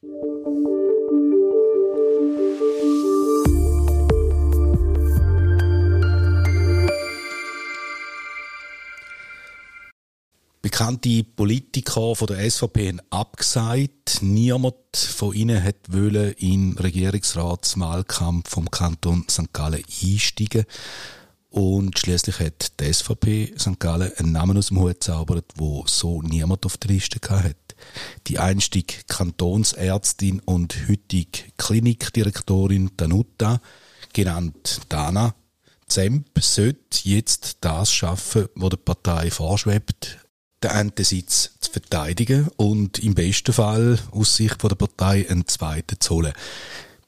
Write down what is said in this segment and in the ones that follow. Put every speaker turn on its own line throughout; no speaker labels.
Bekannte Politiker von der SVP haben abgesagt. Niemand von ihnen hat wollen in Regierungsratswahlkampf vom Kanton St. Gallen einsteigen. Und schließlich hat die SVP St. Gallen einen Namen aus dem Hut gezaubert, wo so niemand auf der Liste hat. Die einstig Kantonsärztin und heutige Klinikdirektorin Danuta, genannt Dana Zemp, sollte jetzt das schaffen, was der Partei vorschwebt, den einen zu verteidigen und im besten Fall aus Sicht der Partei einen zweiten zu holen.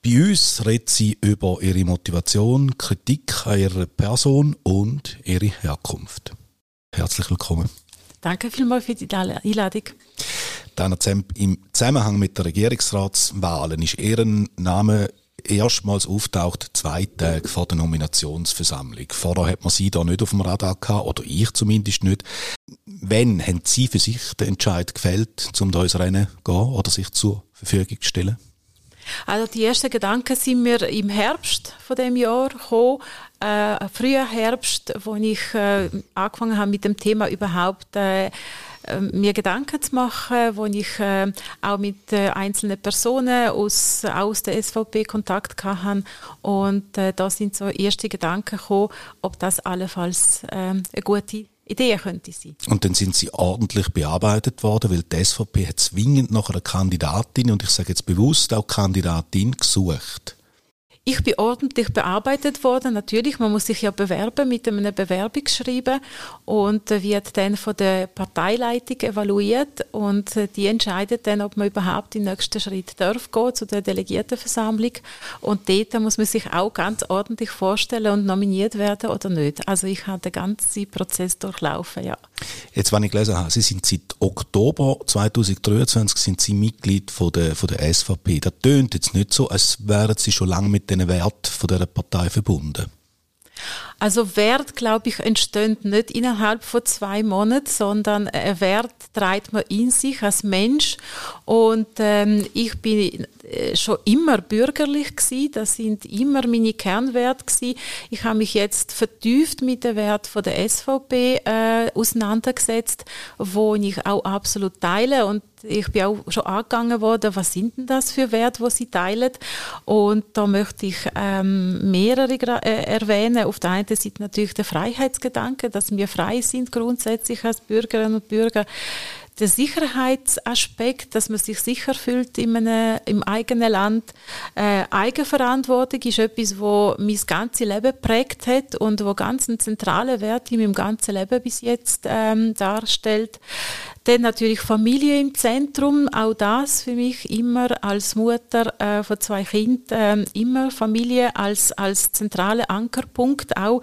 Bei uns redet sie über ihre Motivation, Kritik an ihrer Person und ihre Herkunft. Herzlich willkommen.
Danke vielmals für die Einladung.
Dana Zemp, im Zusammenhang mit der Regierungsratswahlen ist Ihren Name erstmals auftaucht, zwei Tage vor der Nominationsversammlung. Vorher hat man sie da nicht auf dem Radar gehabt, oder ich zumindest nicht. Wann haben Sie für sich den Entscheid gefällt, um da ins Rennen zu gehen oder sich zur Verfügung zu stellen?
Also die ersten Gedanken sind mir im Herbst von dem Jahr gekommen, äh, früher Herbst, wo ich äh, angefangen habe mit dem Thema überhaupt äh, mir Gedanken zu machen, wo ich äh, auch mit äh, einzelnen Personen aus, aus der SVP Kontakt hatte. Und äh, da sind so erste Gedanken gekommen, ob das allenfalls äh, eine gute Idee könnte sein.
Und dann sind sie ordentlich bearbeitet worden, weil die SVP hat zwingend nach einer Kandidatin, und ich sage jetzt bewusst auch Kandidatin, gesucht.
Ich bin ordentlich bearbeitet worden. Natürlich, man muss sich ja bewerben mit einem Bewerbungsschreiben und wird dann von der Parteileitung evaluiert und die entscheidet dann, ob man überhaupt den nächsten Schritt darf gehen zu der Delegiertenversammlung. Und dort muss man sich auch ganz ordentlich vorstellen und nominiert werden oder nicht. Also ich habe den ganzen Prozess durchlaufen, ja.
Jetzt, wenn ich gelesen habe, Sie sind seit Oktober 2023 sind Sie Mitglied von der, von der SVP. Das tönt jetzt nicht so, als wären Sie schon lange mit den Wert von dieser Partei verbunden.
Also Wert, glaube ich, entsteht nicht innerhalb von zwei Monaten, sondern Wert trägt man in sich als Mensch. Und ähm, ich bin äh, schon immer bürgerlich gewesen. Das sind immer meine Kernwerte gewesen. Ich habe mich jetzt vertieft mit den Wert von der SVP äh, auseinandergesetzt, wo ich auch absolut teile und ich bin auch schon angegangen worden, was sind denn das für Werte, die sie teilen? Und da möchte ich ähm, mehrere äh, erwähnen. Auf der einen Seite natürlich der Freiheitsgedanke, dass wir frei sind grundsätzlich als Bürgerinnen und Bürger der Sicherheitsaspekt, dass man sich sicher fühlt in einem, im eigenen Land. Äh, Eigenverantwortung ist etwas, wo mein ganzes Leben prägt hat und wo ganz einen zentralen Wert in meinem ganzen Leben bis jetzt ähm, darstellt. Dann natürlich Familie im Zentrum, auch das für mich immer als Mutter äh, von zwei Kindern, äh, immer Familie als, als zentraler Ankerpunkt, auch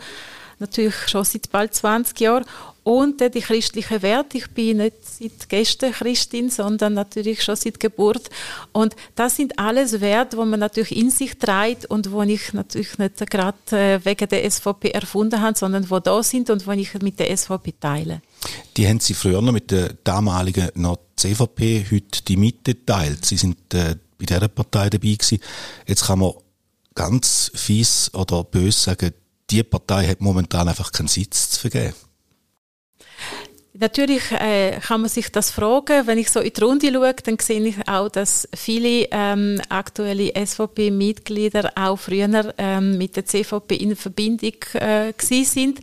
natürlich schon seit bald 20 Jahren und die christliche Werte. Ich bin nicht seit gestern Christin, sondern natürlich schon seit Geburt. Und das sind alles Werte, wo man natürlich in sich trägt und wo ich natürlich nicht gerade äh, wegen der SVP erfunden habe, sondern wo da sind und wo ich mit der SVP teile.
Die haben Sie früher noch mit der damaligen noch CVP, heute die Mitte teilt. Sie sind äh, bei dieser Partei dabei gewesen. Jetzt kann man ganz fies oder böse sagen, die Partei hat momentan einfach keinen Sitz zu vergeben.
Natürlich äh, kann man sich das fragen. Wenn ich so in die Runde schaue, dann sehe ich auch, dass viele ähm, aktuelle SVP-Mitglieder auch früher ähm, mit der CVP in Verbindung äh, sind.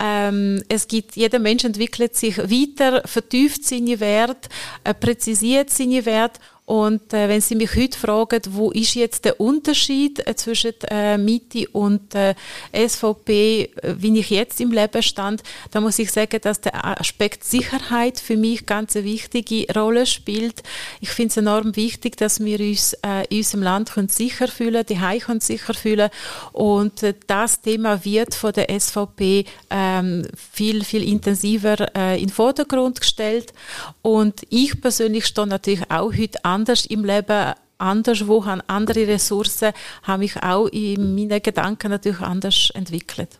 Ähm, es gibt, jeder Mensch entwickelt sich weiter, vertieft seine Werte, äh, präzisiert seine Werte und äh, wenn Sie mich heute fragen, wo ist jetzt der Unterschied äh, zwischen äh, Mitte und äh, SVP, äh, wie ich jetzt im Leben stand, dann muss ich sagen, dass der Aspekt Sicherheit für mich ganz eine wichtige Rolle spielt. Ich finde es enorm wichtig, dass wir uns äh, in unserem Land können sicher fühlen, die Heim können sicher fühlen und äh, das Thema wird von der SVP ähm, viel viel intensiver äh, in den Vordergrund gestellt und ich persönlich stehe natürlich auch heute an anders im Leben anderswo, haben andere Ressourcen, habe mich auch in meinen Gedanken natürlich anders entwickelt.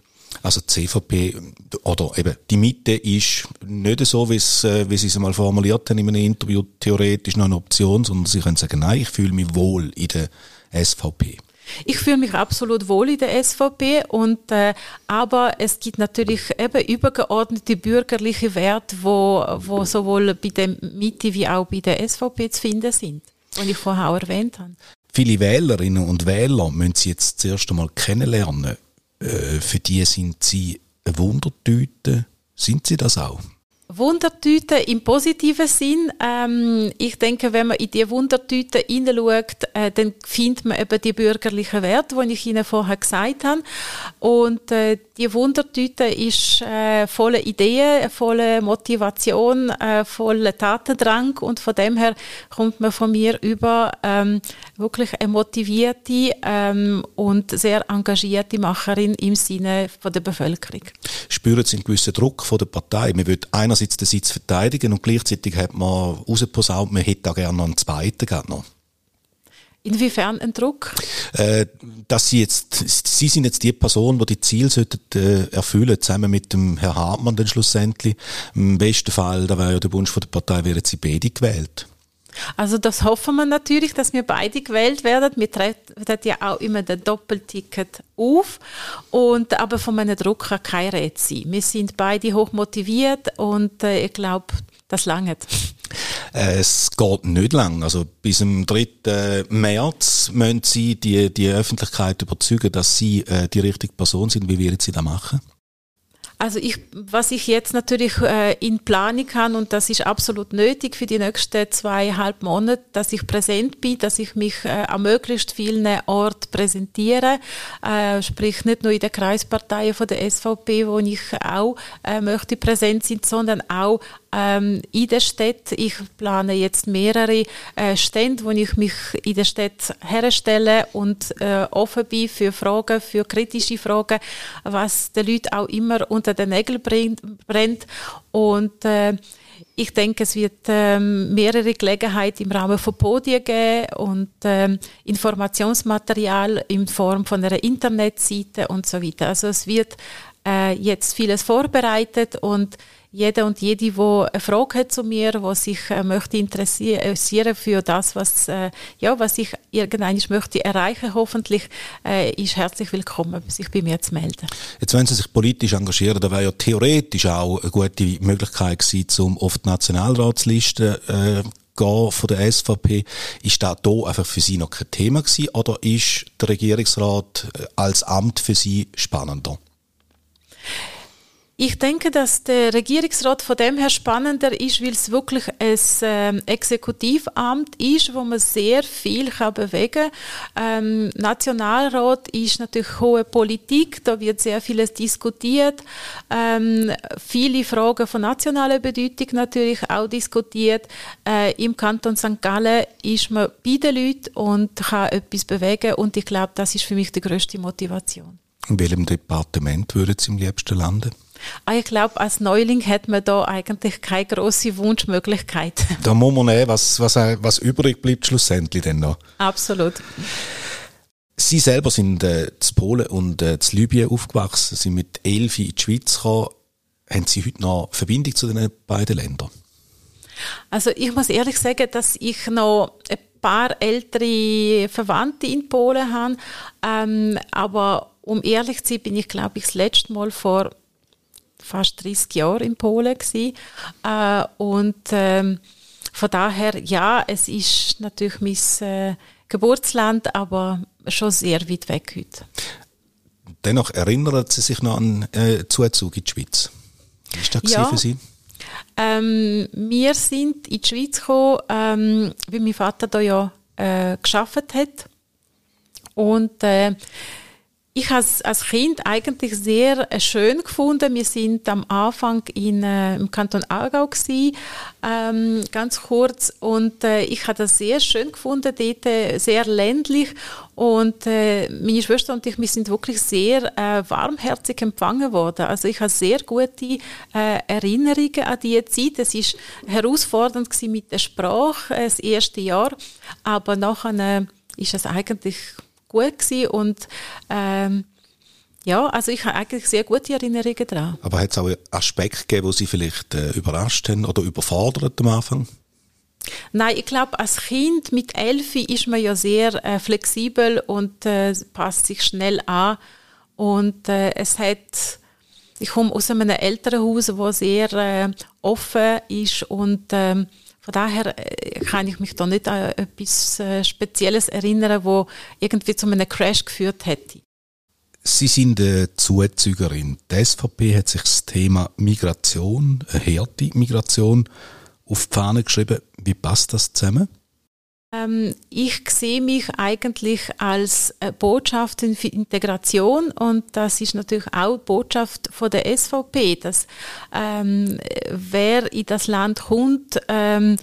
Also die CVP oder eben die Mitte ist nicht so, wie, es, äh, wie sie es mal formuliert haben in einem Interview, theoretisch noch eine Option, sondern sie können sagen, nein, ich fühle mich wohl in der SVP.
Ich fühle mich absolut wohl in der SVP und äh, aber es gibt natürlich eben übergeordnete bürgerliche Werte, wo, wo sowohl bei der Mitte wie auch bei der SVP zu finden sind, die ich vorher auch erwähnt habe.
Viele Wählerinnen und Wähler müssen Sie jetzt zuerst einmal kennenlernen. Äh, für die sind Sie eine Wundertüte. Sind Sie das auch?
Wundertüte im positiven Sinn. Ähm, ich denke, wenn man in die Wundertüte hineinschaut, äh, dann findet man eben die bürgerlichen Werte, die ich Ihnen vorher gesagt habe. Und äh, die Wundertüte ist äh, voller Ideen, voller Motivation, äh, voller Tatendrang und von dem her kommt man von mir über ähm, wirklich eine motivierte ähm, und sehr engagierte Macherin im Sinne von der Bevölkerung.
Spüren Sie einen gewissen Druck von der Partei? Man will einerseits den Sitz verteidigen und gleichzeitig hat man rausposaunt, man hätte da gerne noch einen zweiten gerne noch.
Inwiefern ein Druck?
Äh, dass Sie jetzt, Sie sind jetzt die Person, die die Ziele sollten, äh, erfüllen, zusammen mit dem Herrn Hartmann dann schlussendlich. Im besten Fall, da wäre ja der Wunsch von der Partei, wären Sie beide gewählt.
Also das hoffen wir natürlich, dass wir beide gewählt werden. Wir treten ja auch immer das Doppelticket auf. Und, aber von einem Druck kann kein Rät sein. Wir sind beide hoch motiviert und äh, ich glaube, das langt.
Äh, es geht nicht lang. Also bis zum 3. März müssen Sie die, die Öffentlichkeit überzeugen, dass Sie äh, die richtige Person sind. Wie werden Sie das machen?
Also ich, was ich jetzt natürlich äh, in Planung kann und das ist absolut nötig für die nächsten zweieinhalb Monate, dass ich präsent bin, dass ich mich äh, an möglichst vielen Orten präsentiere, äh, sprich nicht nur in der Kreispartei von der SVP, wo ich auch äh, möchte präsent sein, sondern auch ähm, in der Stadt. Ich plane jetzt mehrere äh, Stände, wo ich mich in der Stadt herstelle und äh, offen bin für Fragen, für kritische Fragen, was den Leuten auch immer unter den Nägeln brennt. Und äh, ich denke, es wird ähm, mehrere Gelegenheiten im Rahmen von Podien geben und ähm, Informationsmaterial in Form von einer Internetseite und so weiter. Also es wird äh, jetzt vieles vorbereitet und jeder und jede, die eine Frage hat zu mir, wo sich äh, möchte interessieren für das, was äh, ja, was ich irgendwann möchte erreichen, hoffentlich, äh, ist herzlich willkommen, sich bei mir zu melden.
Jetzt, wenn Sie sich politisch engagieren, da wäre ja theoretisch auch eine gute Möglichkeit gewesen, um auf die Nationalratsliste äh, gehen von der SVP. Ist das hier einfach für Sie noch kein Thema gewesen oder ist der Regierungsrat äh, als Amt für Sie spannender?
Ich denke, dass der Regierungsrat von dem her spannender ist, weil es wirklich ein ähm, Exekutivamt ist, wo man sehr viel kann bewegen kann. Ähm, Nationalrat ist natürlich hohe Politik, da wird sehr vieles diskutiert. Ähm, viele Fragen von nationaler Bedeutung natürlich auch diskutiert. Äh, Im Kanton St. Gallen ist man bei den Leuten und kann etwas bewegen und ich glaube, das ist für mich die größte Motivation.
In welchem Departement würden Sie am liebsten landen?
Ah, ich glaube, als Neuling hat man da eigentlich keine große Wunschmöglichkeit.
Da muss man nehmen, was, was, was übrig bleibt schlussendlich dann noch.
Absolut.
Sie selber sind äh, zu Polen und äh, zu Libyen aufgewachsen, sind mit elf in die Schweiz gekommen. Haben Sie heute noch Verbindung zu den beiden Ländern?
Also ich muss ehrlich sagen, dass ich noch ein paar ältere Verwandte in Polen habe, ähm, aber um ehrlich zu sein, bin ich glaube ich das letzte Mal vor fast 30 Jahre in Polen gewesen. Äh, und ähm, von daher, ja, es ist natürlich mein äh, Geburtsland, aber schon sehr weit weg heute.
Dennoch erinnert Sie sich noch an äh, Zuzug in die Schweiz. Wie war das ja. für Sie?
Ähm, wir sind in die Schweiz gekommen, ähm, weil mein Vater da ja äh, geschafft hat. Und äh, ich es als Kind eigentlich sehr äh, schön gefunden. Wir sind am Anfang in, äh, im Kanton Aargau gewesen, ähm, ganz kurz und äh, ich habe das sehr schön gefunden, dort äh, sehr ländlich und äh, meine Schwester und ich, wir sind wirklich sehr warmherzig empfangen worden. Also ich habe sehr gute Erinnerungen an diese Zeit. Es ist herausfordernd gewesen mit der Sprache das erste Jahr, aber nachher ist es eigentlich gut gewesen und ähm, Ja, also ich habe eigentlich sehr gute Erinnerungen daran.
Aber hat es auch Aspekte gegeben, die Sie vielleicht äh, überrascht haben oder überfordert am Anfang?
Nein, ich glaube, als Kind mit elf ist man ja sehr äh, flexibel und äh, passt sich schnell an. Und äh, es hat, ich komme aus einem älteren Haus, wo sehr äh, offen ist und ähm, von daher äh, kann ich mich da nicht an etwas äh, Spezielles erinnern, wo irgendwie zu einem Crash geführt hätte.
Sie sind eine Zuzügerin. Die SVP hat sich das Thema Migration, eine harte Migration, auf die Fahne geschrieben. Wie passt das zusammen?
Ähm, ich sehe mich eigentlich als äh, Botschafterin für Integration und das ist natürlich auch Botschaft von der SVP, dass ähm, wer in das Land kommt, ähm,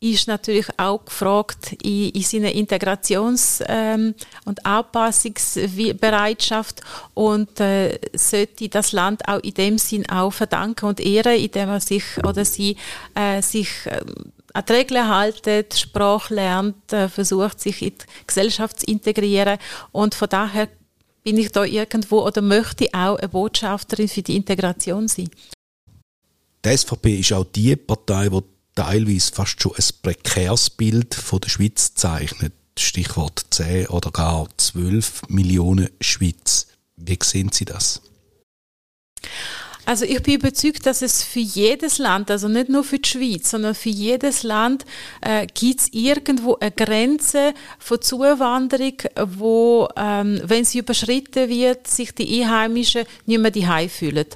ist natürlich auch gefragt in, in seiner Integrations- ähm, und Anpassungsbereitschaft und äh, sollte das Land auch in dem Sinn auch verdanken und ehren, indem er sich oder sie äh, sich äh, an die Regeln haltet, Sprache lernt, äh, versucht sich in die Gesellschaft zu integrieren und von daher bin ich da irgendwo oder möchte auch eine Botschafterin für die Integration sein.
Die SVP ist auch die Partei, die teilweise fast schon ein prekäres Bild von der Schweiz zeichnet. Stichwort 10 oder gar 12 Millionen Schweiz. Wie sehen Sie das?
Also ich bin überzeugt, dass es für jedes Land, also nicht nur für die Schweiz, sondern für jedes Land äh, gibt es irgendwo eine Grenze von Zuwanderung, wo, ähm, wenn sie überschritten wird, sich die Einheimischen nicht mehr die fühlen.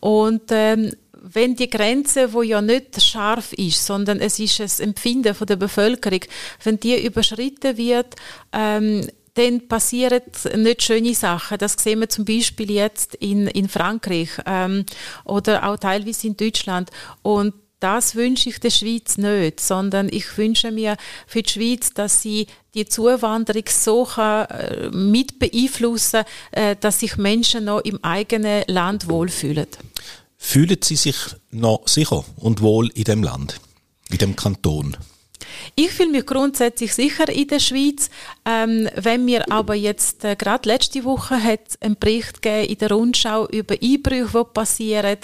Und ähm, wenn die Grenze, wo ja nicht scharf ist, sondern es ist das Empfinden von der Bevölkerung, wenn die überschritten wird, ähm, dann passieren nicht schöne Sachen. Das sehen wir zum Beispiel jetzt in, in Frankreich ähm, oder auch teilweise in Deutschland. Und das wünsche ich der Schweiz nicht, sondern ich wünsche mir für die Schweiz, dass sie die Zuwanderung so kann, äh, mit beeinflussen, äh, dass sich Menschen noch im eigenen Land wohlfühlen.
Fühlen Sie sich noch sicher und wohl in dem Land, in dem Kanton?
Ich fühle mich grundsätzlich sicher in der Schweiz. Ähm, wenn mir aber jetzt, äh, gerade letzte Woche hat es einen Bericht gegeben in der Rundschau über Einbrüche, die passieren,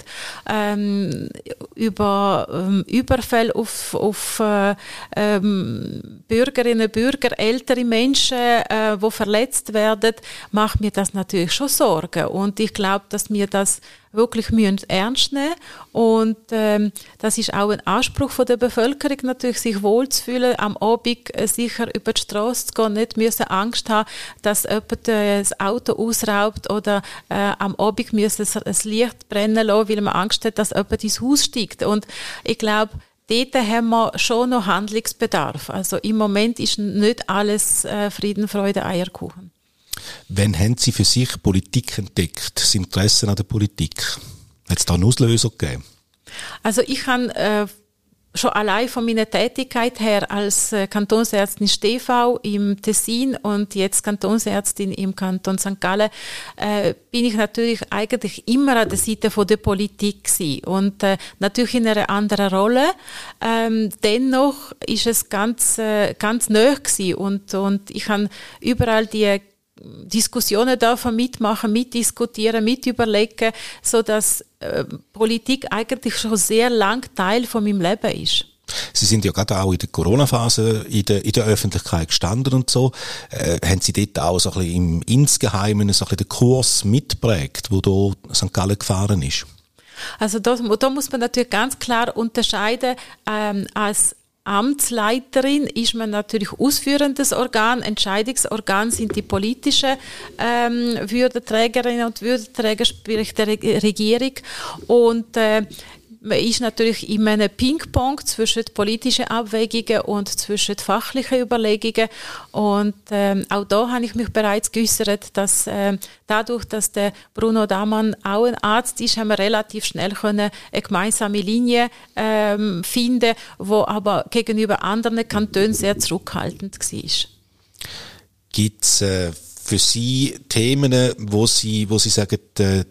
ähm, über ähm, Überfälle auf, auf äh, ähm, Bürgerinnen Bürger, ältere Menschen, äh, die verletzt werden, macht mir das natürlich schon Sorgen. Und ich glaube, dass mir das wirklich müssen ernst nehmen und ähm, das ist auch ein Anspruch von der Bevölkerung natürlich, sich wohlzufühlen, am Abend äh, sicher über die Straße zu gehen, nicht müssen Angst haben, dass jemand äh, das Auto ausraubt oder äh, am Abend müssen das Licht brennen lassen, weil man Angst hat, dass jemand ins Haus steigt und ich glaube, dort haben wir schon noch Handlungsbedarf. Also im Moment ist nicht alles äh, Frieden, Freude, Eierkuchen.
Wann haben Sie für sich Politik entdeckt, das Interesse an der Politik? Hat es da einen Auslöser gegeben?
Also ich habe äh, schon allein von meiner Tätigkeit her als äh, Kantonsärztin Stefau im Tessin und jetzt Kantonsärztin im Kanton St. Gallen äh, bin ich natürlich eigentlich immer an der Seite von der Politik gewesen. und äh, natürlich in einer anderen Rolle. Ähm, dennoch ist es ganz äh, ganz gewesen und und ich habe überall die Diskussionen dürfen mitmachen, mitdiskutieren, mitüberlegen, so dass äh, Politik eigentlich schon sehr lang Teil von meinem Leben ist.
Sie sind ja gerade auch in der Corona-Phase in der, in der Öffentlichkeit gestanden und so. Äh, haben Sie dort auch so ein bisschen im Insgeheimen so ein bisschen den Kurs mitprägt, wo da St. Gallen gefahren ist?
Also da, da muss man natürlich ganz klar unterscheiden ähm, als Amtsleiterin ist man natürlich ausführendes Organ, Entscheidungsorgan sind die politischen ähm, Würdenträgerinnen und Würdenträger, sprich der Regierung. Und äh, man ist natürlich in einem Ping-Pong zwischen politischen Abwägungen und zwischen fachlichen Überlegungen. Und ähm, auch da habe ich mich bereits geäußert, dass ähm, dadurch, dass der Bruno Damann auch ein Arzt ist, haben wir relativ schnell können eine gemeinsame Linie ähm, finden, wo aber gegenüber anderen Kantonen sehr zurückhaltend war.
Gibt es äh für Sie Themen, wo Sie, wo Sie sagen, äh,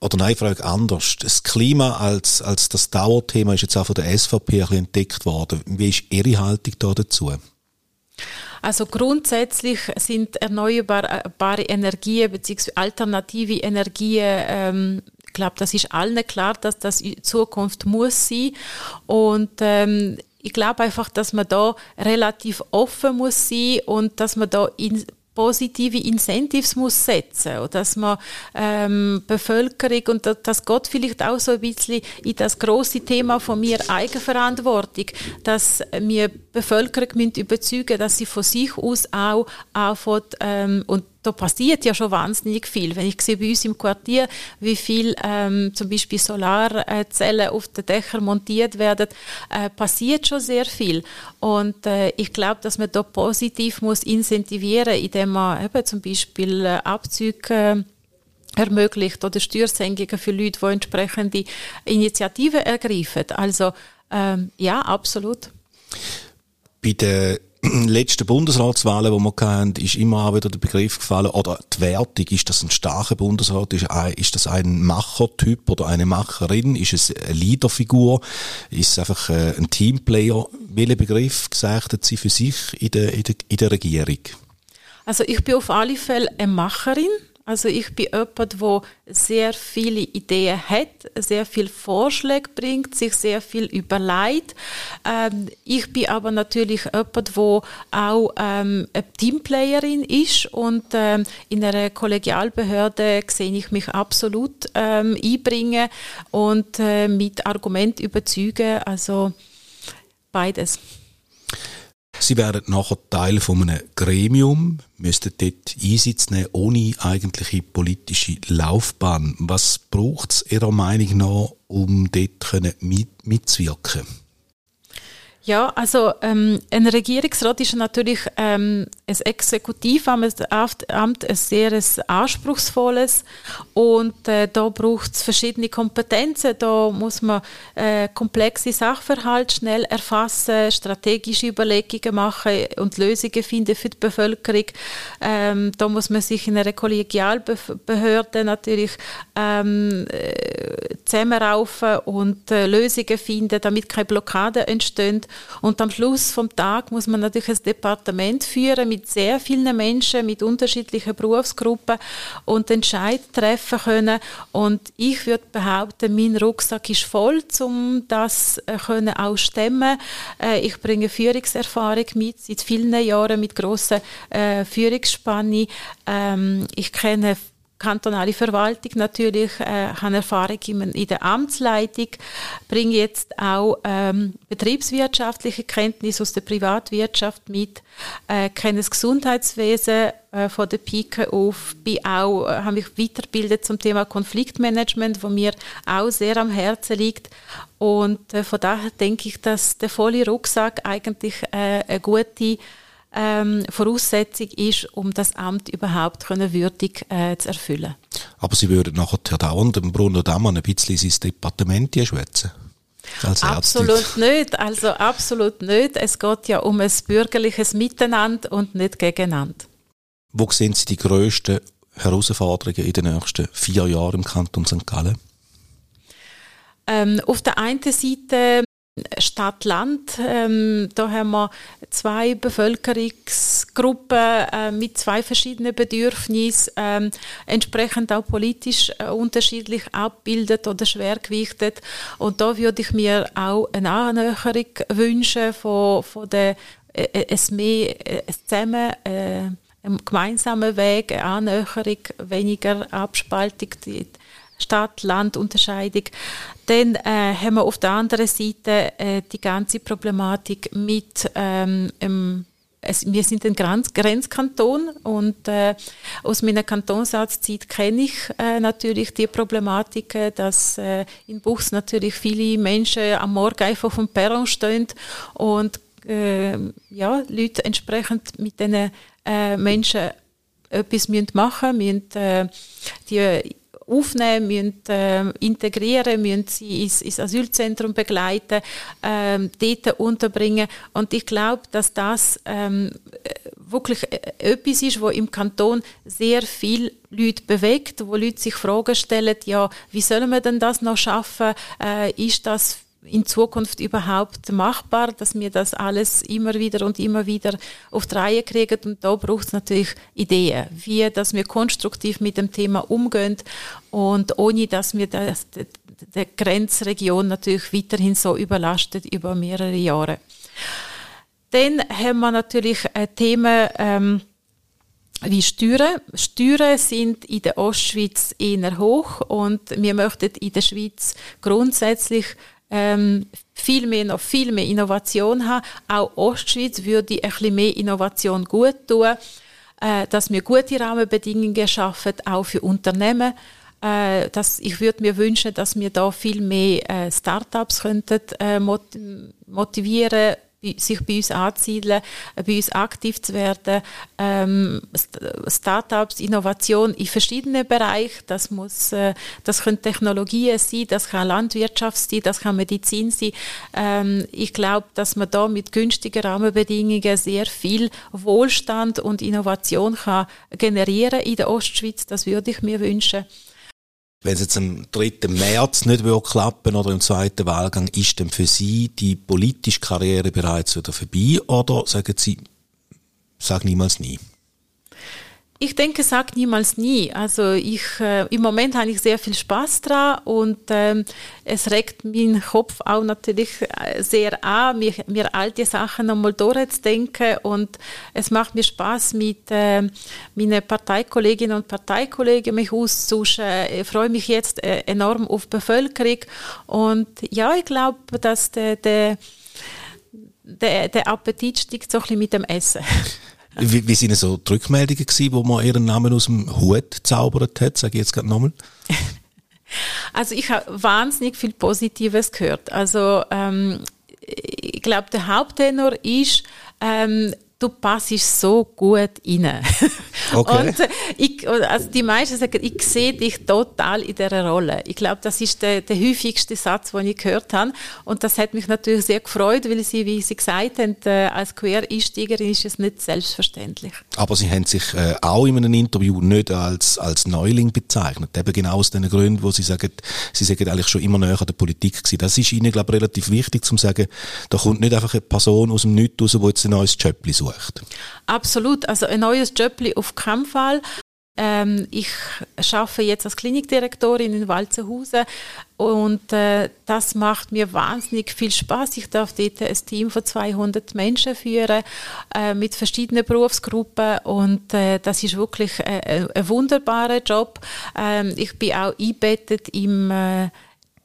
oder nein, Frage anders. Das Klima als, als das Dauerthema ist jetzt auch von der SVP ein bisschen entdeckt worden. Wie ist Ihre Haltung da dazu?
Also grundsätzlich sind erneuerbare Energien bzw. alternative Energien ähm, ich glaube, das ist allen klar, dass das in Zukunft muss sein. Und ähm, ich glaube einfach, dass man da relativ offen muss sein und dass man da in positive Incentives muss setzen und dass man ähm, Bevölkerung und das geht vielleicht auch so ein bisschen in das große Thema von mir Eigenverantwortung, dass wir Bevölkerung müssen überzeugen, dass sie von sich aus auch anfangen ähm, und da passiert ja schon wahnsinnig viel. Wenn ich sehe bei uns im Quartier, wie viel ähm, zum Beispiel Solarzellen auf den Dächern montiert werden, äh, passiert schon sehr viel. Und äh, ich glaube, dass man da positiv muss incentivieren, indem man eben zum Beispiel äh, Abzüge äh, ermöglicht oder Steuersenkungen für Leute, die entsprechende Initiativen ergreifen. Also ähm, ja, absolut.
Bei der letzten Bundesratswahlen, die wir hatten, ist immer auch wieder der Begriff gefallen, oder die Wertung, ist das ein starker Bundesrat, ist, ist das ein Machertyp oder eine Macherin, ist es eine Leaderfigur, ist es einfach äh, ein Teamplayer? Welchen Begriff gesagt sie für sich in der, in der, in der Regierung?
Also ich bin auf alle Fälle eine Macherin. Also ich bin jemand, der sehr viele Ideen hat, sehr viel Vorschläge bringt, sich sehr viel überlegt. Ähm, ich bin aber natürlich jemand, der auch ähm, eine Teamplayerin ist und ähm, in einer Kollegialbehörde sehe ich mich absolut ähm, einbringen und äh, mit Argument überzeugen. Also beides.
Sie werden nachher Teil von einem Gremium, müssten dort Einsitz nehmen, ohne eigentliche politische Laufbahn. Was braucht es Ihrer Meinung nach, um dort mitzuwirken?
Ja, also ähm, ein Regierungsrat ist natürlich ähm, ein Exekutivamt, ein sehr anspruchsvolles und äh, da braucht es verschiedene Kompetenzen. Da muss man äh, komplexe Sachverhalte schnell erfassen, strategische Überlegungen machen und Lösungen finden für die Bevölkerung. Ähm, da muss man sich in einer Kollegialbehörde natürlich ähm, äh, zusammenraufen und äh, Lösungen finden, damit keine Blockaden entstehen. Und am Schluss vom Tag muss man natürlich ein Departement führen mit sehr vielen Menschen, mit unterschiedlichen Berufsgruppen und Entscheid treffen können. Und ich würde behaupten, mein Rucksack ist voll, um das äh, können auch stemmen. Äh, ich bringe Führungserfahrung mit seit vielen Jahren mit großer äh, Führungsspanne. Ähm, ich kenne kantonale Verwaltung natürlich, äh, habe Erfahrung in, der Amtsleitung, bringe jetzt auch ähm, betriebswirtschaftliche Kenntnisse aus der Privatwirtschaft mit, äh, kenne das Gesundheitswesen äh, von der Pike auf, bin auch, äh, habe mich weitergebildet zum Thema Konfliktmanagement, wo mir auch sehr am Herzen liegt. Und äh, von daher denke ich, dass der volle Rucksack eigentlich äh, eine gute ähm, Voraussetzung ist, um das Amt überhaupt können würdig äh, zu erfüllen.
Aber Sie würden nachher dauernd dem Bruno Dammann ein bisschen sein Departement schwätzen?
Absolut nicht, also absolut nicht. Es geht ja um ein bürgerliches Miteinander und nicht gegeneinander.
Wo sehen Sie die grössten Herausforderungen in den nächsten vier Jahren im Kanton St. Gallen?
Ähm, auf der einen Seite Stadt-Land. Ähm, da haben wir zwei Bevölkerungsgruppen äh, mit zwei verschiedenen Bedürfnissen, ähm, entsprechend auch politisch äh, unterschiedlich abbildet oder schwergewichtet. Und da würde ich mir auch eine Annäherung wünschen von, von der äh, äh es mehr äh, zusammen äh, einen gemeinsamen Weg, eine Annäherung, weniger Abspaltung. Die, Stadt-Land-Unterscheidung. Dann äh, haben wir auf der anderen Seite äh, die ganze Problematik mit ähm, ähm, es, wir sind ein Grenz Grenzkanton und äh, aus meiner Kantonsatztzeit kenne ich äh, natürlich die Problematik, dass äh, in Buchs natürlich viele Menschen am Morgen einfach auf dem Perron stehen und äh, ja, Leute entsprechend mit diesen äh, Menschen etwas machen müssen, müssen äh, die aufnehmen, müssen äh, integrieren, müssen sie ins, ins Asylzentrum begleiten, äh, dort unterbringen. Und ich glaube, dass das ähm, wirklich äh, etwas ist, wo im Kanton sehr viel Leute bewegt, wo Leute sich Fragen stellen, ja, wie sollen wir denn das noch schaffen? Äh, ist das in Zukunft überhaupt machbar, dass wir das alles immer wieder und immer wieder auf die Reihe kriegen. Und da braucht es natürlich Ideen, wie dass wir konstruktiv mit dem Thema umgehen und ohne dass wir das, die, die Grenzregion natürlich weiterhin so überlastet über mehrere Jahre. Dann haben wir natürlich Themen, ähm, wie Steuern. Steuern sind in der Ostschweiz eher hoch und wir möchten in der Schweiz grundsätzlich ähm, viel mehr, noch viel mehr Innovation haben. Auch Ostschweiz würde ein bisschen mehr Innovation gut tun, äh, dass wir gute Rahmenbedingungen schaffen, auch für Unternehmen. Äh, dass ich würde mir wünschen, dass wir da viel mehr äh, Startups könnten äh, motivieren sich bei uns anzusiedeln, äh, bei uns aktiv zu werden. Ähm, Startups, Innovation in verschiedenen Bereichen. Das muss, äh, das können Technologien sein, das kann Landwirtschaft sein, das kann Medizin sein. Ähm, ich glaube, dass man da mit günstigen Rahmenbedingungen sehr viel Wohlstand und Innovation kann generieren in der Ostschweiz. Das würde ich mir wünschen
wenn es jetzt am 3. März nicht klappen oder im zweiten Wahlgang, ist denn für Sie die politische Karriere bereits wieder vorbei oder sagen Sie, sag niemals nie?
Ich denke, sag niemals nie. Also ich, äh, im Moment habe ich sehr viel Spaß dran und ähm, es regt meinen Kopf auch natürlich äh, sehr an, mir, mir alte Sachen nochmal durchzudenken und es macht mir Spaß mit äh, meinen Parteikolleginnen und Parteikollegen mich auszutauschen. Ich freue mich jetzt äh, enorm auf die Bevölkerung und ja, ich glaube, dass der, der, der, der Appetit steigt so ein bisschen mit dem Essen.
Wie, wie sind so die Rückmeldungen gewesen, wo man ihren Namen aus dem Hut zaubert hat? Sage ich jetzt gerade nochmal.
Also ich habe wahnsinnig viel Positives gehört. Also ähm, ich glaube, der Haupttenor ist, ähm, du passest so gut rein. Okay. Und ich, also die meisten sagen, ich sehe dich total in dieser Rolle. Ich glaube, das ist der, der häufigste Satz, den ich gehört habe. Und das hat mich natürlich sehr gefreut, weil sie, wie Sie gesagt haben, äh, als Quereinsteigerin ist es nicht selbstverständlich.
Aber Sie haben sich äh, auch in einem Interview nicht als, als Neuling bezeichnet. Eben genau aus den Gründen, wo Sie sagen, Sie sagen eigentlich schon immer näher an der Politik gewesen. Das ist Ihnen, glaube ich, relativ wichtig, zu sagen, da kommt nicht einfach eine Person aus dem Nichts raus, die jetzt ein neues Jobli sucht.
Absolut. Also ein neues Jobli auf keinen Fall. Ähm, ich arbeite jetzt als Klinikdirektorin in Walzenhausen und äh, das macht mir wahnsinnig viel Spaß. Ich darf dort ein Team von 200 Menschen führen äh, mit verschiedenen Berufsgruppen und äh, das ist wirklich äh, ein wunderbarer Job. Ähm, ich bin auch eingebettet im äh,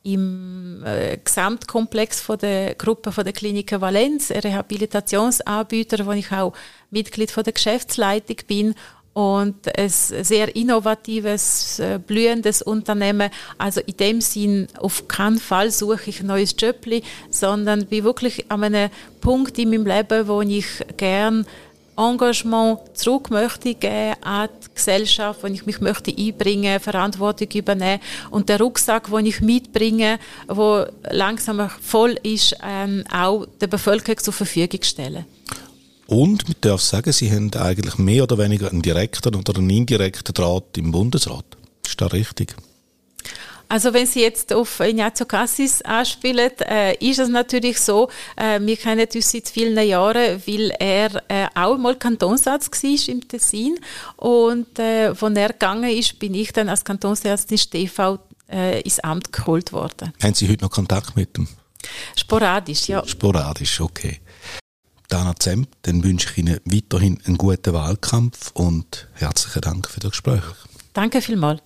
im äh, Gesamtkomplex von der Gruppe von der Klinik Valenz, Rehabilitationsanbieter, wo ich auch Mitglied von der Geschäftsleitung bin und ein sehr innovatives, äh, blühendes Unternehmen. Also in dem Sinn auf keinen Fall suche ich ein neues Jobli, sondern bin wirklich an einem Punkt in meinem Leben, wo ich gern Engagement zurück möchte geben an die Gesellschaft, wo ich mich möchte einbringen, Verantwortung übernehmen und der Rucksack, den ich mitbringe, wo langsam voll ist, ähm, auch der Bevölkerung zur Verfügung stellen.
Und man darf sagen, Sie haben eigentlich mehr oder weniger einen direkten oder einen indirekten Draht im Bundesrat. Ist das richtig?
Also wenn Sie jetzt auf Ignazio Cassis anspielen, äh, ist es natürlich so, äh, wir kennen uns seit vielen Jahren, weil er äh, auch mal Kantonsarzt war im Tessin und äh, als er gegangen ist, bin ich dann als Kantonsärztin TV äh, ins Amt geholt worden.
Haben Sie heute noch Kontakt mit ihm?
Sporadisch, ja.
Sporadisch, okay. Dana Zemp, dann wünsche ich Ihnen weiterhin einen guten Wahlkampf und herzlichen Dank für das Gespräch.
Danke vielmals.